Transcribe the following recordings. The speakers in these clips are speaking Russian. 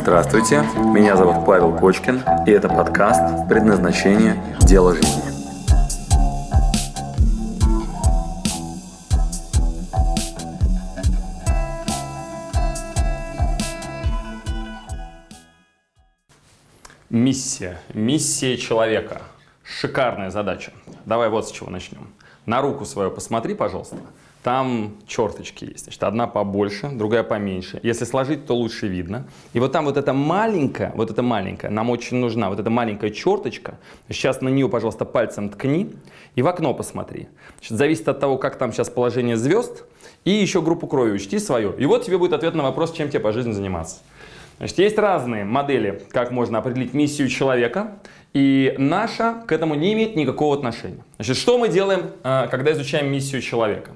Здравствуйте, меня зовут Павел Кочкин, и это подкаст «Предназначение. Дело жизни». Миссия. Миссия человека. Шикарная задача. Давай вот с чего начнем. На руку свою посмотри, пожалуйста. Там черточки есть. Значит, одна побольше, другая поменьше. Если сложить, то лучше видно. И вот там вот эта маленькая, вот эта маленькая, нам очень нужна, вот эта маленькая черточка. Сейчас на нее, пожалуйста, пальцем ткни и в окно посмотри. Значит, зависит от того, как там сейчас положение звезд. И еще группу крови учти свою. И вот тебе будет ответ на вопрос, чем тебе по жизни заниматься. Значит, есть разные модели, как можно определить миссию человека. И наша к этому не имеет никакого отношения. Значит, что мы делаем, э, когда изучаем миссию человека?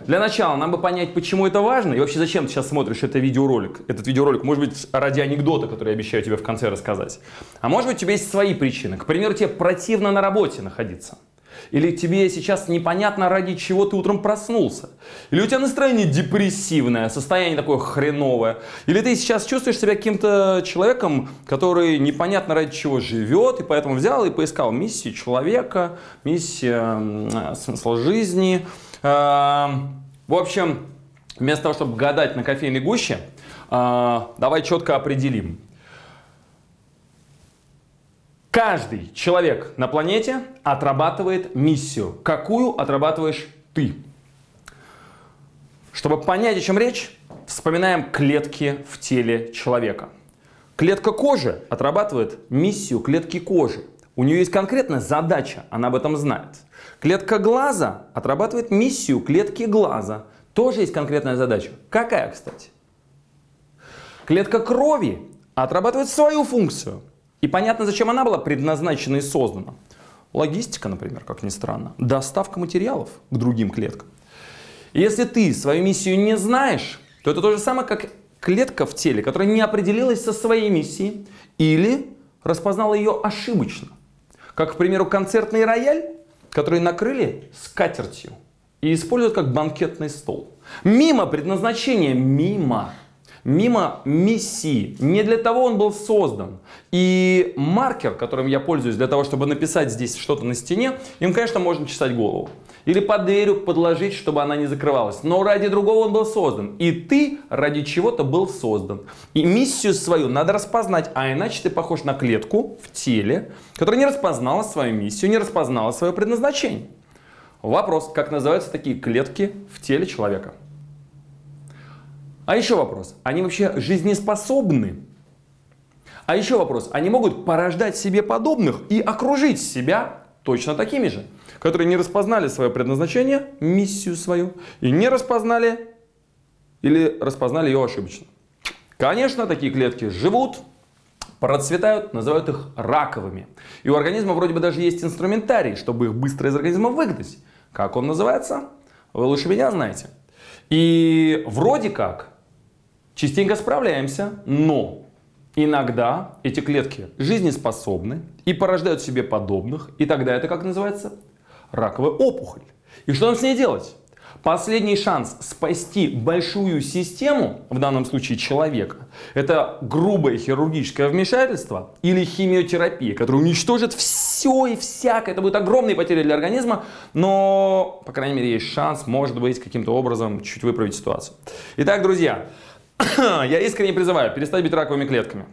Для начала нам бы понять, почему это важно, и вообще зачем ты сейчас смотришь этот видеоролик. Этот видеоролик, может быть, ради анекдота, который я обещаю тебе в конце рассказать. А может быть, у тебя есть свои причины. К примеру, тебе противно на работе находиться. Или тебе сейчас непонятно, ради чего ты утром проснулся. Или у тебя настроение депрессивное, состояние такое хреновое. Или ты сейчас чувствуешь себя каким-то человеком, который непонятно ради чего живет, и поэтому взял и поискал миссию человека, миссия смысла жизни. Эм, в общем, вместо того, чтобы гадать на кофейной гуще, э, давай четко определим, Каждый человек на планете отрабатывает миссию. Какую отрабатываешь ты? Чтобы понять, о чем речь, вспоминаем клетки в теле человека. Клетка кожи отрабатывает миссию клетки кожи. У нее есть конкретная задача, она об этом знает. Клетка глаза отрабатывает миссию клетки глаза. Тоже есть конкретная задача. Какая, кстати? Клетка крови отрабатывает свою функцию. И понятно, зачем она была предназначена и создана. Логистика, например, как ни странно. Доставка материалов к другим клеткам. Если ты свою миссию не знаешь, то это то же самое, как клетка в теле, которая не определилась со своей миссией или распознала ее ошибочно. Как, к примеру, концертный рояль, который накрыли скатертью и используют как банкетный стол. Мимо предназначения, мимо мимо миссии. Не для того он был создан. И маркер, которым я пользуюсь для того, чтобы написать здесь что-то на стене, им, конечно, можно чесать голову. Или под дверью подложить, чтобы она не закрывалась. Но ради другого он был создан. И ты ради чего-то был создан. И миссию свою надо распознать, а иначе ты похож на клетку в теле, которая не распознала свою миссию, не распознала свое предназначение. Вопрос, как называются такие клетки в теле человека? А еще вопрос, они вообще жизнеспособны? А еще вопрос, они могут порождать себе подобных и окружить себя точно такими же, которые не распознали свое предназначение, миссию свою, и не распознали или распознали ее ошибочно. Конечно, такие клетки живут, процветают, называют их раковыми. И у организма вроде бы даже есть инструментарий, чтобы их быстро из организма выгнать. Как он называется? Вы лучше меня знаете. И вроде как Частенько справляемся, но иногда эти клетки жизнеспособны и порождают себе подобных, и тогда это как называется? Раковая опухоль. И что нам с ней делать? Последний шанс спасти большую систему, в данном случае человека, это грубое хирургическое вмешательство или химиотерапия, которая уничтожит все и всякое. Это будет огромные потери для организма, но, по крайней мере, есть шанс, может быть, каким-то образом чуть выправить ситуацию. Итак, друзья, я искренне призываю перестать быть раковыми клетками.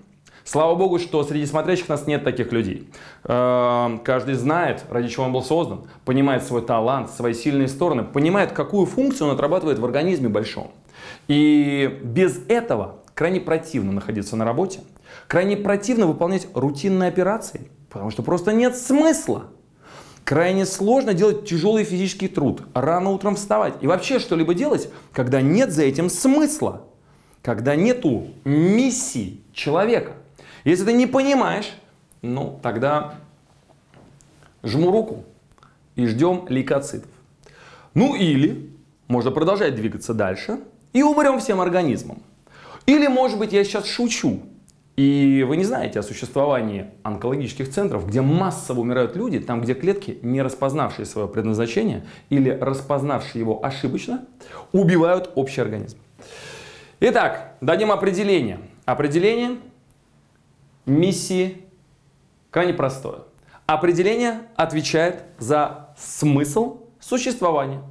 Слава богу, что среди смотрящих нас нет таких людей. Эм, каждый знает, ради чего он был создан, понимает свой талант, свои сильные стороны, понимает, какую функцию он отрабатывает в организме большом. И без этого крайне противно находиться на работе, крайне противно выполнять рутинные операции, потому что просто нет смысла. Крайне сложно делать тяжелый физический труд, рано утром вставать и вообще что-либо делать, когда нет за этим смысла когда нету миссии человека. Если ты не понимаешь, ну тогда жму руку и ждем лейкоцитов. Ну или можно продолжать двигаться дальше и умрем всем организмом. Или, может быть, я сейчас шучу, и вы не знаете о существовании онкологических центров, где массово умирают люди, там, где клетки, не распознавшие свое предназначение или распознавшие его ошибочно, убивают общий организм. Итак, дадим определение. Определение миссии крайне простое. Определение отвечает за смысл существования.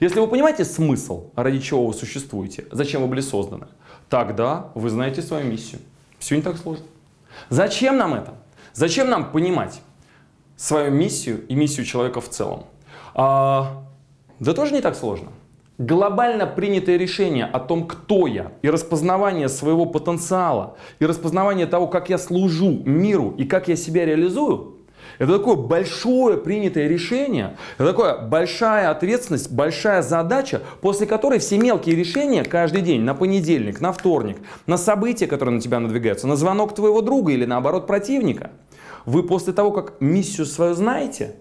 Если вы понимаете смысл, ради чего вы существуете, зачем вы были созданы, тогда вы знаете свою миссию. Все не так сложно. Зачем нам это? Зачем нам понимать свою миссию и миссию человека в целом? А, да тоже не так сложно. Глобально принятое решение о том, кто я, и распознавание своего потенциала, и распознавание того, как я служу миру и как я себя реализую, это такое большое принятое решение, это такая большая ответственность, большая задача, после которой все мелкие решения каждый день, на понедельник, на вторник, на события, которые на тебя надвигаются, на звонок твоего друга или наоборот противника, вы после того, как миссию свою знаете,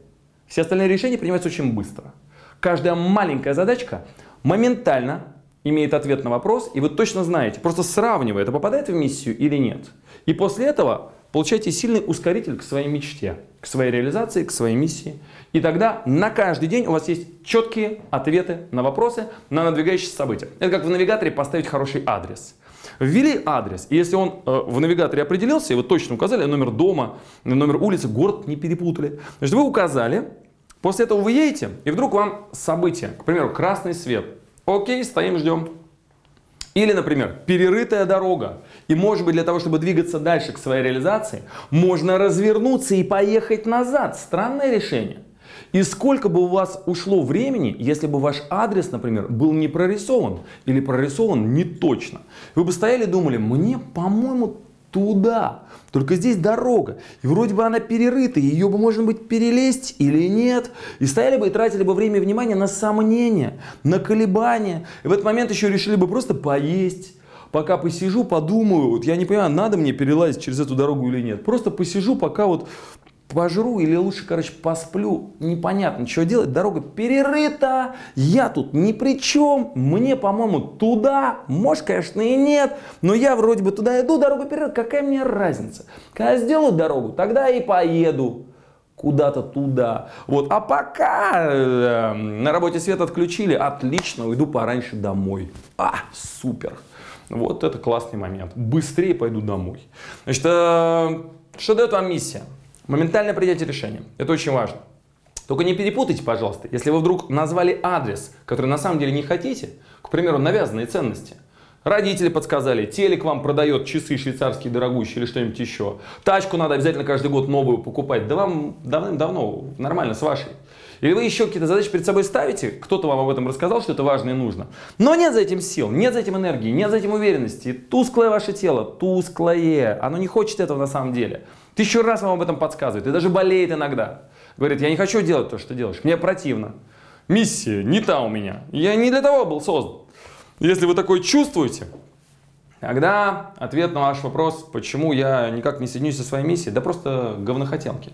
все остальные решения принимаются очень быстро. Каждая маленькая задачка моментально имеет ответ на вопрос, и вы точно знаете, просто сравнивая, это попадает в миссию или нет. И после этого получаете сильный ускоритель к своей мечте, к своей реализации, к своей миссии. И тогда на каждый день у вас есть четкие ответы на вопросы, на надвигающиеся события. Это как в навигаторе поставить хороший адрес. Ввели адрес, и если он э, в навигаторе определился, вы точно указали номер дома, номер улицы, город не перепутали. Значит, вы указали, после этого вы едете, и вдруг вам событие, к примеру, красный свет. Окей, стоим, ждем. Или, например, перерытая дорога. И, может быть, для того, чтобы двигаться дальше к своей реализации, можно развернуться и поехать назад. Странное решение. И сколько бы у вас ушло времени, если бы ваш адрес, например, был не прорисован или прорисован не точно. Вы бы стояли и думали, мне, по-моему, туда. Только здесь дорога. И вроде бы она перерыта, ее бы можно быть перелезть или нет. И стояли бы и тратили бы время и внимание на сомнения, на колебания. И в этот момент еще решили бы просто поесть. Пока посижу, подумаю, вот я не понимаю, надо мне перелазить через эту дорогу или нет. Просто посижу, пока вот пожру или лучше, короче, посплю. Непонятно, что делать. Дорога перерыта. Я тут ни при чем. Мне, по-моему, туда. Может, конечно, и нет. Но я вроде бы туда иду, дорога перерыта. Какая мне разница? Когда сделаю дорогу, тогда и поеду куда-то туда. Вот. А пока э, на работе свет отключили, отлично, уйду пораньше домой. А, супер. Вот это классный момент. Быстрее пойду домой. Значит, э, что дает вам миссия? Моментальное принятие решения. Это очень важно. Только не перепутайте, пожалуйста, если вы вдруг назвали адрес, который на самом деле не хотите, к примеру, навязанные ценности. Родители подсказали, телек вам продает часы швейцарские дорогущие или что-нибудь еще. Тачку надо обязательно каждый год новую покупать. Да вам давным-давно нормально с вашей. Или вы еще какие-то задачи перед собой ставите, кто-то вам об этом рассказал, что это важно и нужно. Но нет за этим сил, нет за этим энергии, нет за этим уверенности. Тусклое ваше тело, тусклое. Оно не хочет этого на самом деле. Тысячу раз вам об этом подсказывает и даже болеет иногда. Говорит, я не хочу делать то, что делаешь, мне противно. Миссия не та у меня. Я не для того был создан. Если вы такое чувствуете, тогда ответ на ваш вопрос, почему я никак не соединюсь со своей миссией, да просто говнохотелки.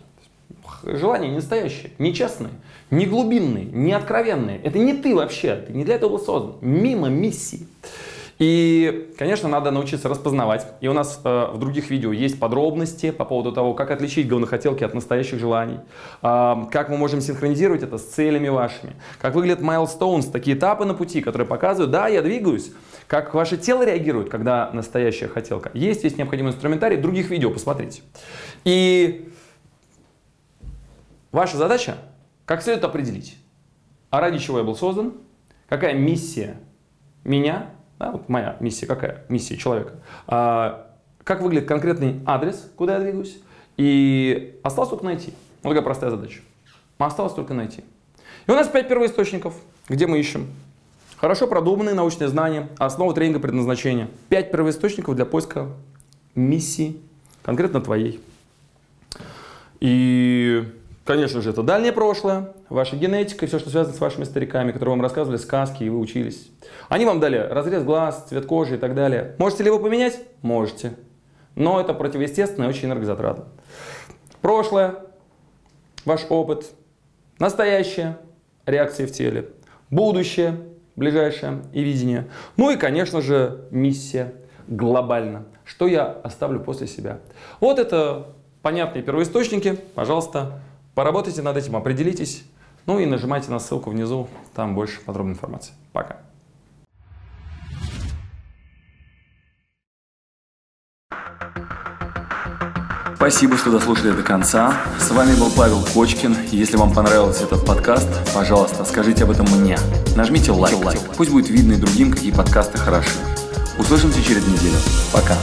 Желания не настоящие, не честные, не глубинные, не откровенные. Это не ты вообще, ты не для этого был создан. Мимо миссии. И, конечно, надо научиться распознавать. И у нас э, в других видео есть подробности по поводу того, как отличить говнохотелки от настоящих желаний, э, как мы можем синхронизировать это с целями вашими, как выглядят milestones, такие этапы на пути, которые показывают, да, я двигаюсь, как ваше тело реагирует, когда настоящая хотелка. Есть весь необходимый инструментарий, других видео посмотрите. И ваша задача, как следует определить, а ради чего я был создан, какая миссия меня да, вот моя миссия какая? Миссия человека. А, как выглядит конкретный адрес, куда я двигаюсь. И осталось только найти. Вот такая простая задача. Осталось только найти. И у нас пять первоисточников, где мы ищем. Хорошо продуманные научные знания, основы тренинга предназначения. Пять первоисточников для поиска миссии, конкретно твоей. И Конечно же, это дальнее прошлое, ваша генетика, все, что связано с вашими стариками, которые вам рассказывали сказки, и вы учились. Они вам дали разрез глаз, цвет кожи и так далее. Можете ли вы поменять? Можете. Но это противоестественно и очень энергозатратно. Прошлое, ваш опыт, настоящее, реакции в теле, будущее, ближайшее и видение. Ну и, конечно же, миссия глобально. Что я оставлю после себя. Вот это понятные первоисточники. Пожалуйста, Поработайте над этим, определитесь. Ну и нажимайте на ссылку внизу, там больше подробной информации. Пока. Спасибо, что дослушали до конца. С вами был Павел Кочкин. Если вам понравился этот подкаст, пожалуйста, скажите об этом мне. Нажмите лайк. Пусть будет видно и другим, какие подкасты хороши. Услышимся через неделю. Пока.